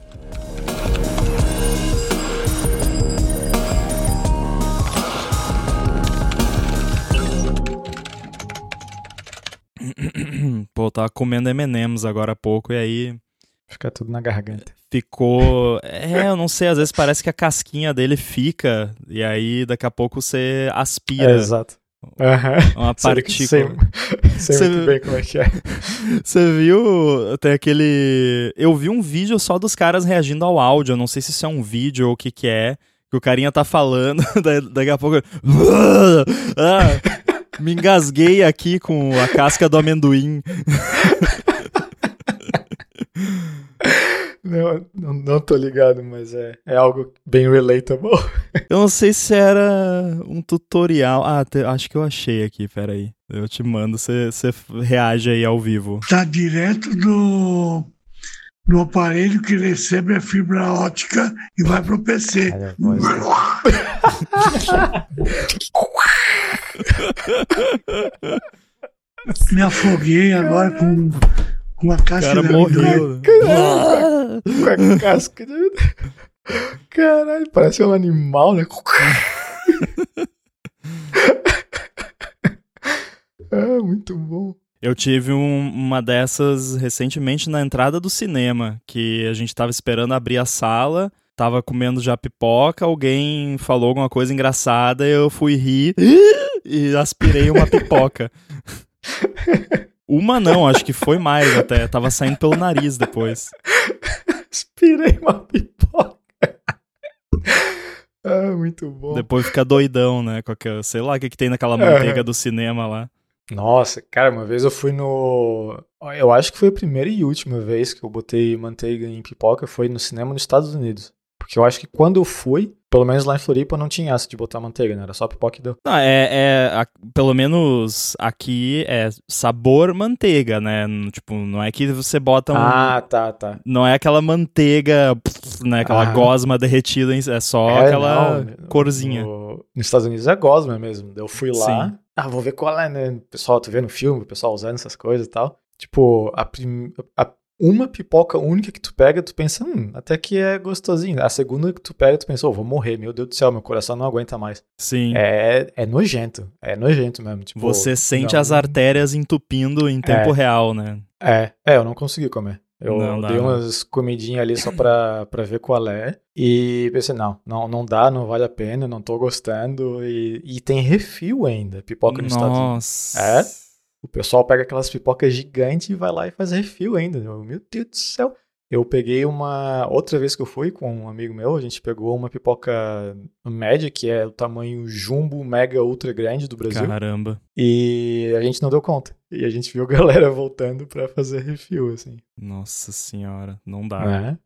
Pô, eu tava comendo M&M's agora há pouco e aí... Fica tudo na garganta. Ficou... É, eu não sei, às vezes parece que a casquinha dele fica e aí daqui a pouco você aspira. É, exato. Uhum. Uma partícula. Sei, sei Cê... muito bem como é que é. Você viu? Tem aquele. Eu vi um vídeo só dos caras reagindo ao áudio. Eu não sei se isso é um vídeo ou o que, que é. Que o carinha tá falando, daqui a pouco. ah, me engasguei aqui com a casca do amendoim. Não, não, não, tô ligado, mas é, é algo bem relatable. Eu não sei se era um tutorial. Ah, te, acho que eu achei aqui, peraí. Eu te mando, você reage aí ao vivo. Tá direto do, do aparelho que recebe a fibra ótica e vai pro PC. Me afoguei agora com, com a casca cara morreu. Com a casca de... Caralho, parece um animal, né? ah, muito bom. Eu tive um, uma dessas recentemente na entrada do cinema, que a gente tava esperando abrir a sala tava comendo já pipoca, alguém falou alguma coisa engraçada, eu fui rir e aspirei uma pipoca. Uma não, acho que foi mais até. Tava saindo pelo nariz depois. Aspirei uma pipoca. ah, muito bom. Depois fica doidão, né? Qualquer, sei lá o que, que tem naquela manteiga é. do cinema lá. Nossa, cara, uma vez eu fui no. Eu acho que foi a primeira e última vez que eu botei manteiga em pipoca foi no cinema nos Estados Unidos. Porque eu acho que quando eu fui, pelo menos lá em Floripa, não tinha essa de botar manteiga, né? Era só pipoca e deu. Não, é, é a, pelo menos aqui é sabor manteiga, né? Tipo, não é que você bota um... Ah, tá, tá. Não é aquela manteiga, né? Aquela ah. gosma derretida, é só é, aquela não, corzinha. No, nos Estados Unidos é gosma mesmo. Eu fui lá, Sim. Ah, vou ver qual é, né? Pessoal, tu vê no filme, o pessoal usando essas coisas e tal. Tipo, a, prim... a uma pipoca única que tu pega, tu pensa, hum, até que é gostosinho. A segunda que tu pega, tu pensa, oh, vou morrer, meu Deus do céu, meu coração não aguenta mais. Sim. É, é nojento, é nojento mesmo. Tipo, Você sente não... as artérias entupindo em tempo é, real, né? É, é, eu não consegui comer. Eu não, dei umas comidinhas ali só pra, pra ver qual é. E pensei, não, não, não dá, não vale a pena, não tô gostando. E, e tem refil ainda, pipoca no Estados Unidos. É? O pessoal pega aquelas pipocas gigantes e vai lá e faz refil ainda. Meu Deus do céu. Eu peguei uma. Outra vez que eu fui com um amigo meu, a gente pegou uma pipoca média, que é o tamanho jumbo, mega, ultra grande do Brasil. Caramba. E a gente não deu conta. E a gente viu a galera voltando para fazer refil, assim. Nossa senhora, não dá. É.